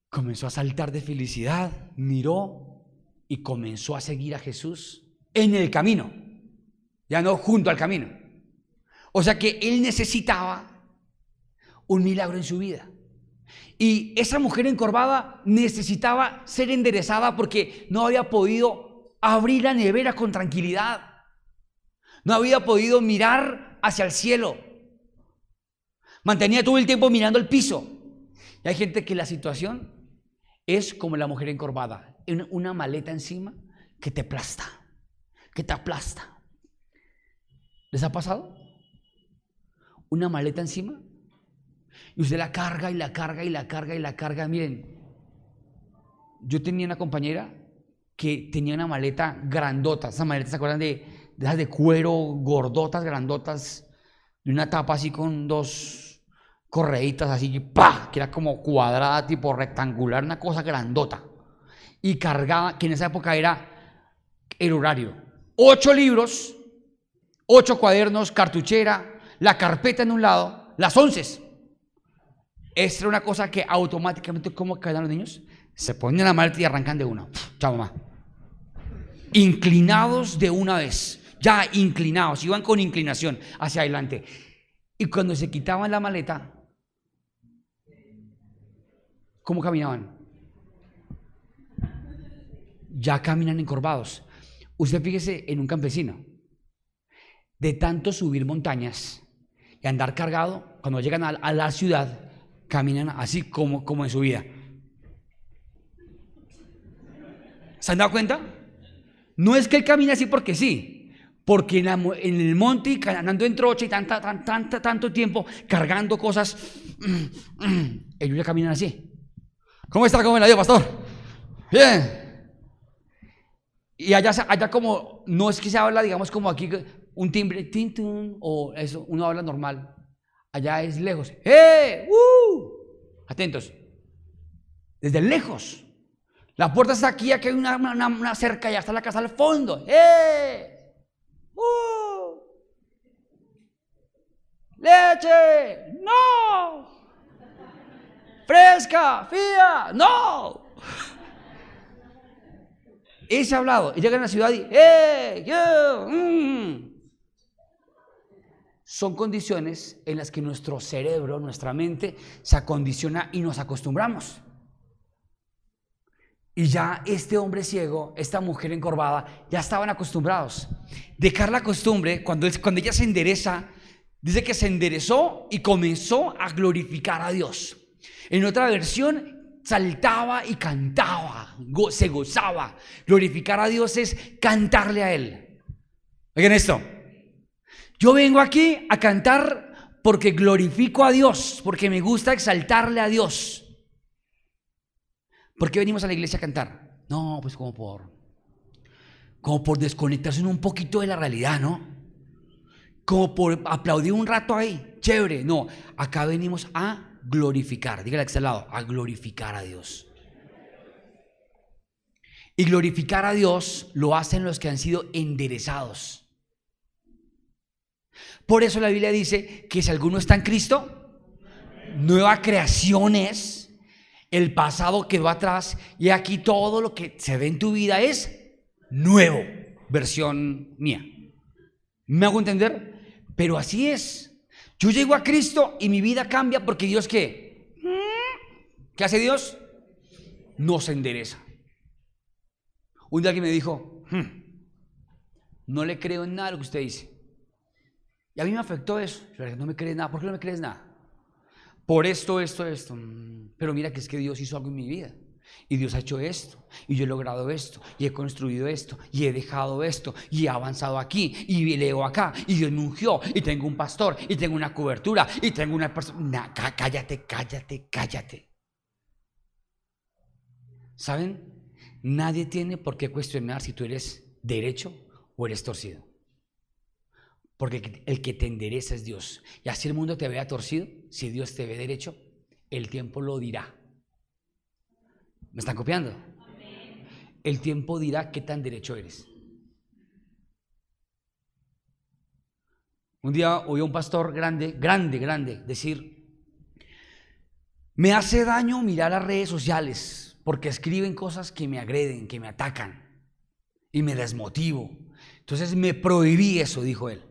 A: comenzó a saltar de felicidad, miró y comenzó a seguir a Jesús en el camino, ya no junto al camino. O sea que él necesitaba un milagro en su vida. Y esa mujer encorvada necesitaba ser enderezada porque no había podido abrir la nevera con tranquilidad. No había podido mirar hacia el cielo. Mantenía todo el tiempo mirando el piso. Y hay gente que la situación es como la mujer encorvada una maleta encima que te aplasta, que te aplasta. ¿Les ha pasado? una maleta encima y usted la carga y la carga y la carga y la carga. Miren, yo tenía una compañera que tenía una maleta grandota. Esas maletas, ¿se acuerdan de, de de cuero gordotas, grandotas? De una tapa así con dos correitas así, ¡pa! Que era como cuadrada, tipo rectangular, una cosa grandota. Y cargaba, que en esa época era el horario. Ocho libros, ocho cuadernos, cartuchera, la carpeta en un lado, las once. Esta era una cosa que automáticamente, ¿cómo quedan los niños? Se ponen la maleta y arrancan de una. Chao, mamá. Inclinados de una vez. Ya inclinados, iban con inclinación hacia adelante. Y cuando se quitaban la maleta, ¿cómo caminaban? Ya caminan encorvados. Usted fíjese en un campesino. De tanto subir montañas y andar cargado, cuando llegan a, la ciudad, caminan así como, como en su vida. ¿Se han dado cuenta? No es que él camine así porque sí, porque en, el monte y andando en trocha y tanta, tanta, tanto tiempo cargando cosas, ellos ya caminan así. ¿Cómo está? ¿Cómo la dio, pastor? Bien. Y allá, allá como, no es que se habla, digamos, como aquí, un timbre, tin, o eso, uno habla normal. Allá es lejos. ¡Eh! ¡Uh! Atentos. Desde lejos. La puerta está aquí, aquí hay una, cerca, ya está la casa al fondo. ¡Eh! ¡Uh! ¡Leche! ¡No! ¡Fresca! ¡Fía! ¡No! Ese hablado. Y llega a la ciudad y ¡Eh! ¡Yo! Mm". Son condiciones en las que nuestro cerebro, nuestra mente, se acondiciona y nos acostumbramos. Y ya este hombre ciego, esta mujer encorvada, ya estaban acostumbrados. Dejar la costumbre, cuando, cuando ella se endereza, dice que se enderezó y comenzó a glorificar a Dios. En otra versión, saltaba y cantaba, se gozaba. Glorificar a Dios es cantarle a Él. Oigan esto. Yo vengo aquí a cantar porque glorifico a Dios, porque me gusta exaltarle a Dios. ¿Por qué venimos a la iglesia a cantar? No, pues como por, como por desconectarse un poquito de la realidad, ¿no? Como por aplaudir un rato ahí, chévere. No, acá venimos a glorificar, dígale a este lado, a glorificar a Dios. Y glorificar a Dios lo hacen los que han sido enderezados. Por eso la Biblia dice que si alguno está en Cristo, nueva creación es el pasado quedó atrás y aquí todo lo que se ve en tu vida es nuevo, versión mía. ¿Me hago entender? Pero así es. Yo llego a Cristo y mi vida cambia porque Dios qué? ¿Qué hace Dios? Nos endereza. Un día alguien me dijo, hmm, no le creo en nada lo que usted dice. Y a mí me afectó eso. no me crees nada. ¿Por qué no me crees nada? Por esto, esto, esto. Mm, pero mira que es que Dios hizo algo en mi vida. Y Dios ha hecho esto, y yo he logrado esto, y he construido esto, y he dejado esto, y he avanzado aquí, y leo acá, y Dios me ungió, y tengo un pastor, y tengo una cobertura, y tengo una persona. cállate, cállate, cállate. ¿Saben? Nadie tiene por qué cuestionar si tú eres derecho o eres torcido. Porque el que te endereza es Dios. Y así el mundo te vea torcido, si Dios te ve derecho, el tiempo lo dirá. ¿Me están copiando? El tiempo dirá qué tan derecho eres. Un día oí a un pastor grande, grande, grande, decir, me hace daño mirar las redes sociales porque escriben cosas que me agreden, que me atacan y me desmotivo. Entonces me prohibí eso, dijo él.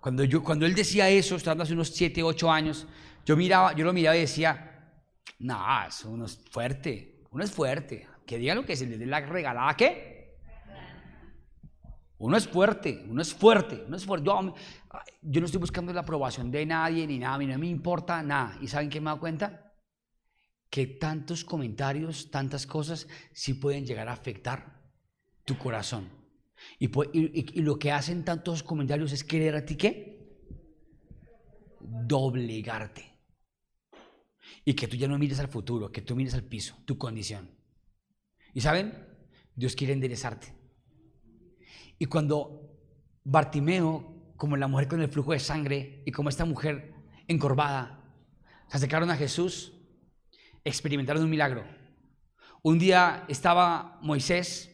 A: Cuando, yo, cuando él decía eso, estando hace unos 7, 8 años, yo, miraba, yo lo miraba y decía, eso uno es fuerte, uno es fuerte. Que diga lo que se le dé la regalada, ¿qué? Uno es fuerte, uno es fuerte, uno es fuerte. Yo, yo no estoy buscando la aprobación de nadie ni nada, a mí no me importa nada. ¿Y saben qué me he dado cuenta? Que tantos comentarios, tantas cosas, sí pueden llegar a afectar tu corazón. Y, lo que hacen tantos comentarios es querer a ti qué? doblegarte. Y que tú ya no mires al futuro, que tú mires al piso, tu condición. ¿Y saben? Dios quiere enderezarte. Y cuando Bartimeo, como la mujer con el flujo de sangre y como esta mujer encorvada, se acercaron a Jesús, experimentaron un milagro. Un día estaba Moisés,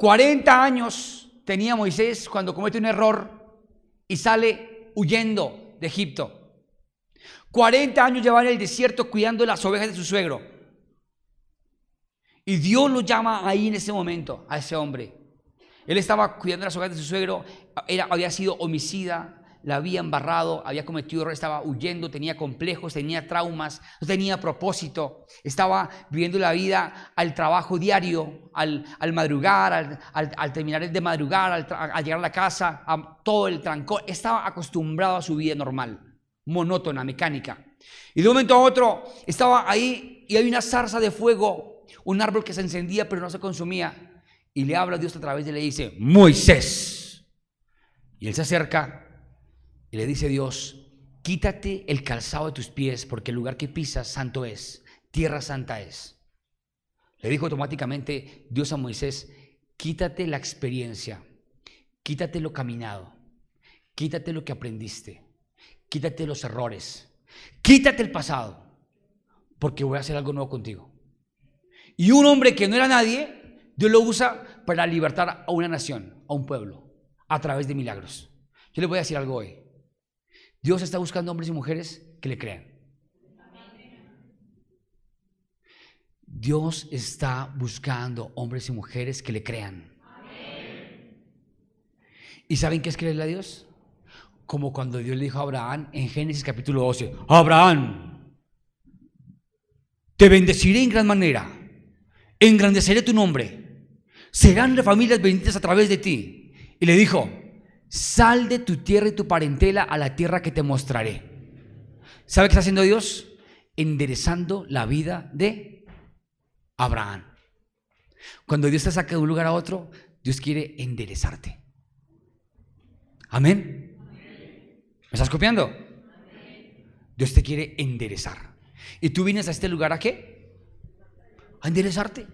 A: 40 años tenía Moisés cuando comete un error y sale huyendo de Egipto. 40 años llevaba en el desierto cuidando las ovejas de su suegro. Y Dios lo llama ahí en ese momento, a ese hombre. Él estaba cuidando las ovejas de su suegro, era, había sido homicida, la había embarrado, había cometido error, estaba huyendo, tenía complejos, tenía traumas, no tenía propósito, estaba viviendo la vida al trabajo diario, al, madrugar, al, terminar de madrugar, al, llegar a la casa, a todo el trancón, estaba acostumbrado a su vida normal, monótona, mecánica. Y de un momento a otro estaba ahí y hay una zarza de fuego, un árbol que se encendía pero no se consumía. Y le habla a Dios a través de él y le dice, Moisés. Y él se acerca y le dice Dios, quítate el calzado de tus pies porque el lugar que pisas santo es, tierra santa es. Le dijo automáticamente Dios a Moisés, quítate la experiencia, quítate lo caminado, quítate lo que aprendiste, quítate los errores, quítate el pasado, porque voy a hacer algo nuevo contigo. Y un hombre que no era nadie, Dios lo usa para libertar a una nación, a un pueblo, a través de milagros. Yo le voy a decir algo hoy. Dios está buscando hombres y mujeres que le crean. Dios está buscando hombres y mujeres que le crean. ¿Y saben qué es creerle a Dios? Como cuando Dios le dijo a Abraham en Génesis capítulo 12, Abraham, te bendeciré en gran manera, engrandeceré tu nombre, serán familias benditas a través de ti. Y le dijo, sal de tu tierra y tu parentela a la tierra que te mostraré. ¿Sabe qué está haciendo Dios? Enderezando la vida de Abraham. Cuando Dios te saca de un lugar a otro, Dios quiere enderezarte. Amén. ¿Me estás copiando? Dios te quiere enderezar. ¿Y tú vienes a este lugar a qué? A enderezarte.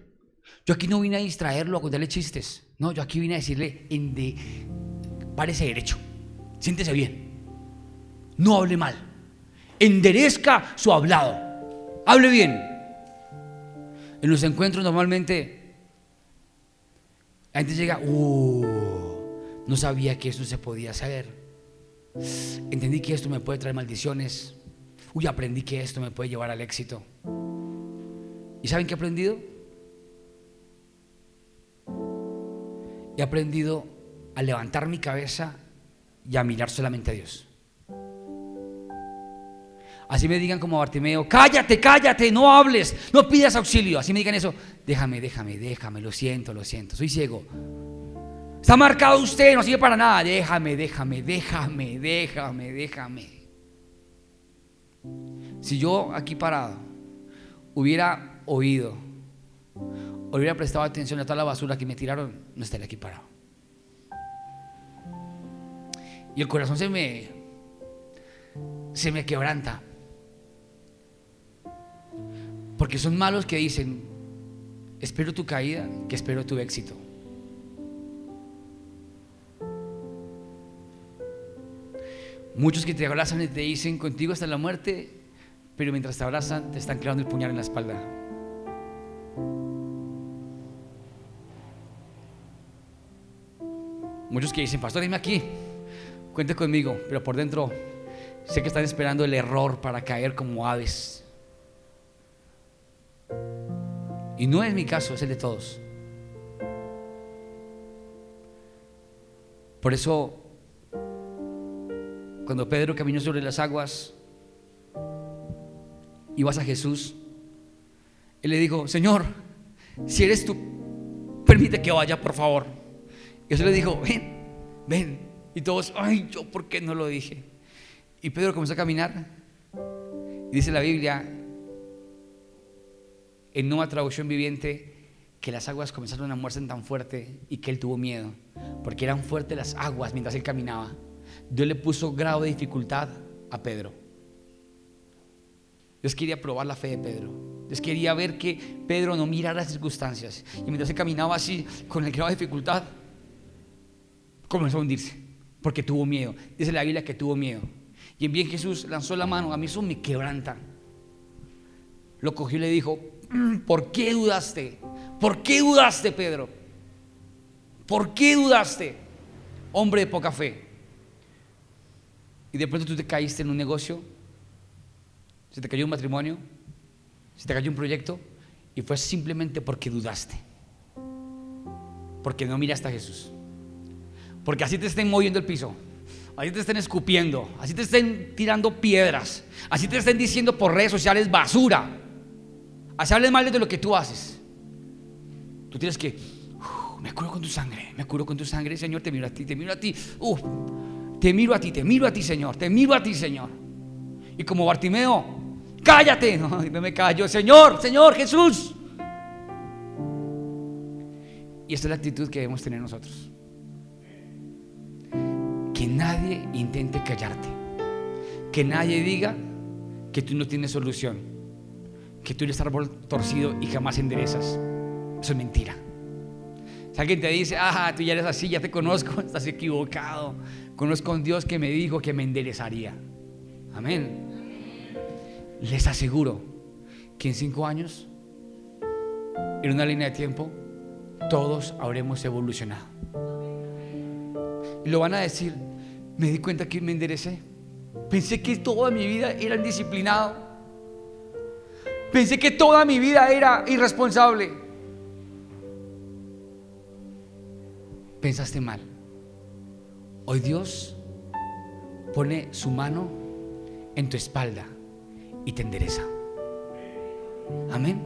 A: Yo aquí no vine a distraerlo, a contarle chistes. No, yo aquí vine a decirle, ende, Parece derecho, siéntese bien, no hable mal, enderezca su hablado, hable bien. En los encuentros normalmente la gente llega, uh, no sabía que esto se podía hacer, entendí que esto me puede traer maldiciones, uy, aprendí que esto me puede llevar al éxito. ¿Y saben qué he aprendido? He aprendido a levantar mi cabeza y a mirar solamente a Dios. Así me digan como Bartimeo, cállate, cállate, no hables, no pidas auxilio. Así me digan eso, déjame, déjame, déjame, lo siento, lo siento, soy ciego. Está marcado usted, no sirve para nada. Déjame, déjame, déjame, déjame, déjame. Si yo aquí parado hubiera oído, hubiera prestado atención a toda la basura que me tiraron, no estaría aquí parado. Y el corazón se me, se me quebranta. Porque son malos que dicen, espero tu caída, que espero tu éxito. Muchos que te abrazan y te dicen contigo hasta la muerte, pero mientras te abrazan te están clavando el puñal en la espalda. Muchos que dicen, pastor, dime aquí, Cuente conmigo, pero por dentro sé que están esperando el error para caer como aves. Y no es mi caso, es el de todos. Por eso, cuando Pedro caminó sobre las aguas y vas a Jesús, él le dijo, Señor, si eres tú, permite que vaya, por favor. Y Jesús le dijo, ven, ven. Y todos, ay, yo, ¿por qué no lo dije? Y Pedro comenzó a caminar. Y dice la Biblia, en nueva traducción viviente, que las aguas comenzaron a moverse tan fuerte y que él tuvo miedo, porque eran fuertes las aguas mientras él caminaba. Dios le puso grado de dificultad a Pedro. Dios quería probar la fe de Pedro. Dios quería ver que Pedro no mirara las circunstancias. Y mientras se caminaba así, con el grado de dificultad, comenzó a hundirse. Porque tuvo miedo. Dice la Biblia que tuvo miedo. Y en bien Jesús lanzó la mano. A mí eso me quebranta. Lo cogió y le dijo, mm, ¿por qué dudaste? ¿Por qué dudaste, Pedro? ¿Por qué dudaste? Hombre de poca fe. Y de pronto tú te caíste en un negocio, se te cayó un matrimonio, se te cayó un proyecto, y fue simplemente porque dudaste. Porque no miraste a Jesús. Porque así te estén moviendo el piso, así te estén escupiendo, así te estén tirando piedras, así te estén diciendo por redes sociales basura, así hables mal de lo que tú haces. Tú tienes que, me curo con tu sangre, me curo con tu sangre, Señor, te miro a ti, te miro a ti. te miro a ti, te miro a ti, Señor, te miro a ti, Señor. Y como Bartimeo, cállate, no, no me callo, Señor, Señor Jesús. Y esta es la actitud que debemos tener nosotros. Nadie intente callarte. Que nadie diga que tú no tienes solución. Que tú eres árbol torcido y jamás enderezas. Eso es mentira. Si alguien te dice, ah, tú ya eres así, ya te conozco, estás equivocado. Conozco a un Dios que me dijo que me enderezaría. Amén. Les aseguro que en cinco años, en una línea de tiempo, todos habremos evolucionado. Y lo van a decir, me di cuenta que me enderecé. Pensé que toda mi vida era indisciplinado. Pensé que toda mi vida era irresponsable. Pensaste mal. Hoy Dios pone su mano en tu espalda y te endereza. Amén.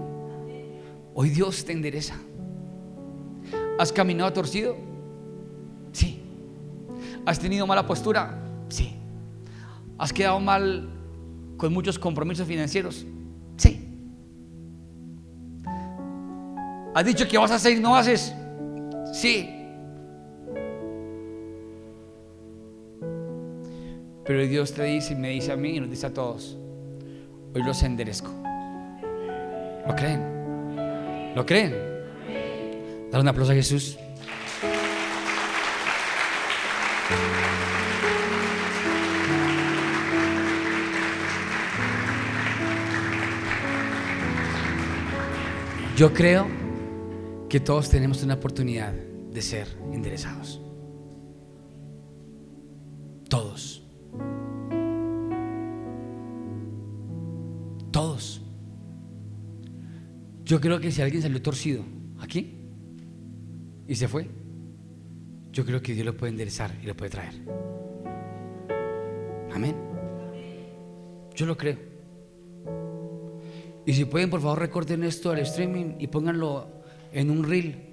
A: Hoy Dios te endereza. ¿Has caminado torcido? ¿Has tenido mala postura? Sí. ¿Has quedado mal con muchos compromisos financieros? Sí. ¿Has dicho que vas a hacer y no haces? Sí. Pero Dios te dice y me dice a mí y nos dice a todos, hoy los enderezco. ¿Lo creen? ¿Lo creen? Dale un aplauso a Jesús. Yo creo que todos tenemos una oportunidad de ser enderezados. Todos. Todos. Yo creo que si alguien salió torcido aquí, y se fue, yo creo que Dios lo puede enderezar y lo puede traer. Amén. Yo lo creo. Y si pueden, por favor, recorten esto al streaming y pónganlo en un reel.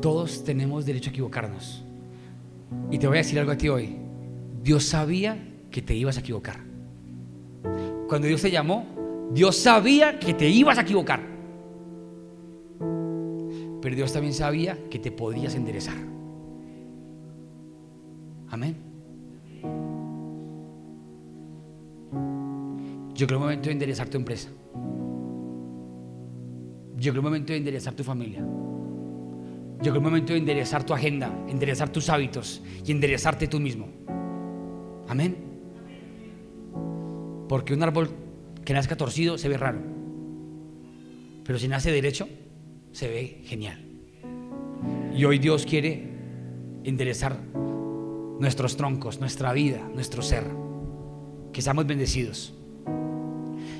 A: Todos tenemos derecho a equivocarnos. Y te voy a decir algo a ti hoy. Dios sabía que te ibas a equivocar. Cuando Dios te llamó, Dios sabía que te ibas a equivocar. Pero Dios también sabía que te podías enderezar. Amén. Yo creo el momento de enderezar tu empresa. Yo creo el momento de enderezar tu familia. Yo creo el momento de enderezar tu agenda, enderezar tus hábitos y enderezarte tú mismo. Amén. Porque un árbol que nazca torcido se ve raro. Pero si nace derecho, se ve genial. Y hoy Dios quiere enderezar nuestros troncos, nuestra vida, nuestro ser. Que seamos bendecidos.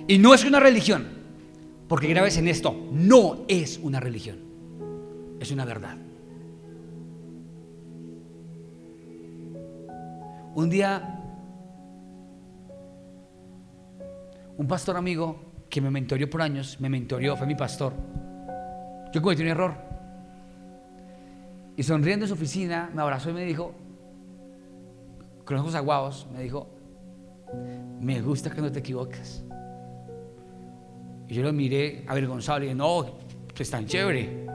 A: Y no es una religión, porque grabes en esto, no es una religión, es una verdad. Un día un pastor amigo que me mentorió por años, me mentorió, fue mi pastor. Yo cometí un error. Y sonriendo en su oficina, me abrazó y me dijo, con los ojos aguados, me dijo, me gusta que no te equivocas. Y yo lo miré avergonzado y dije, no, pues tan chévere.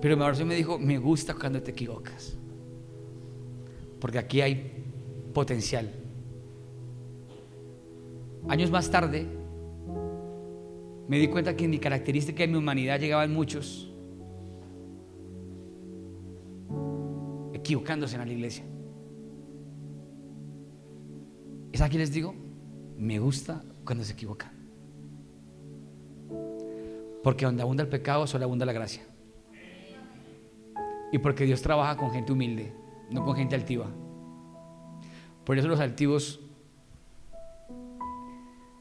A: Pero mi oración me dijo, me gusta cuando te equivocas. Porque aquí hay potencial. Años más tarde, me di cuenta que en mi característica de mi humanidad llegaban muchos equivocándose en la iglesia. ¿Es aquí les digo? Me gusta cuando se equivocan. Porque donde abunda el pecado, solo abunda la gracia. Y porque Dios trabaja con gente humilde, no con gente altiva. Por eso los altivos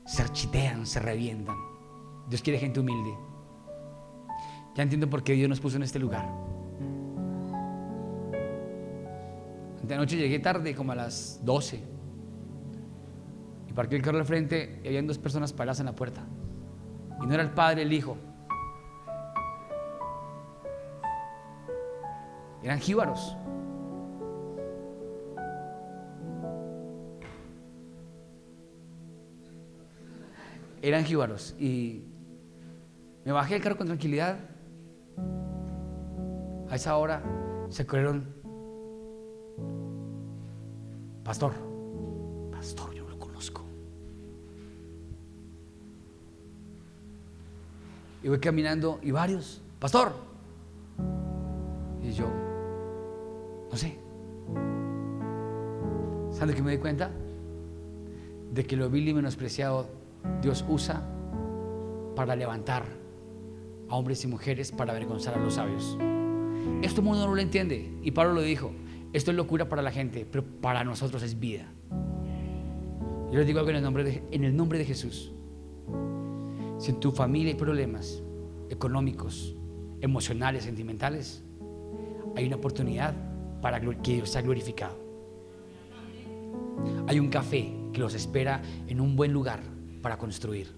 A: se architean, se revientan. Dios quiere gente humilde. Ya entiendo por qué Dios nos puso en este lugar. De noche llegué tarde, como a las 12. Y parqué el carro al frente y había dos personas paradas en la puerta. Y no era el padre, el hijo. Eran jíbaros. Eran jíbaros. Y me bajé del carro con tranquilidad. A esa hora se corrieron. Pastor, pastor, yo lo conozco. Y voy caminando y varios, pastor. Y yo, no sé. ¿Saben de qué me di cuenta? De que lo vil y menospreciado Dios usa para levantar a hombres y mujeres para avergonzar a los sabios. Esto mundo no lo entiende. Y Pablo lo dijo. Esto es locura para la gente, pero para nosotros es vida. Yo les digo algo en el nombre de, en el nombre de Jesús. Si en tu familia hay problemas económicos, emocionales, sentimentales, hay una oportunidad para que Dios sea glorificado. Hay un café que los espera en un buen lugar para construir,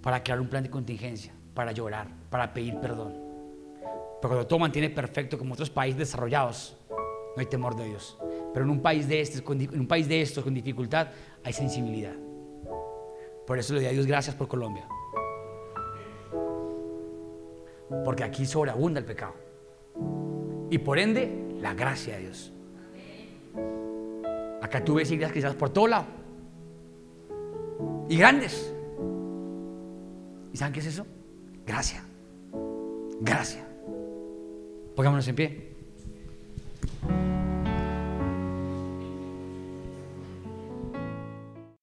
A: para crear un plan de contingencia, para llorar, para pedir perdón. Pero cuando todo mantiene perfecto como otros países desarrollados, no hay temor de Dios. Pero en un país de estos, en un país de estos con dificultad, hay sensibilidad. Por eso le doy a Dios gracias por Colombia. Porque aquí sobreabunda el pecado. Y por ende, la gracia de Dios. Acá tú ves iglesias cristianas por todo lado. Y grandes. ¿Y saben qué es eso? Gracia. Gracia. Pongámonos en pie.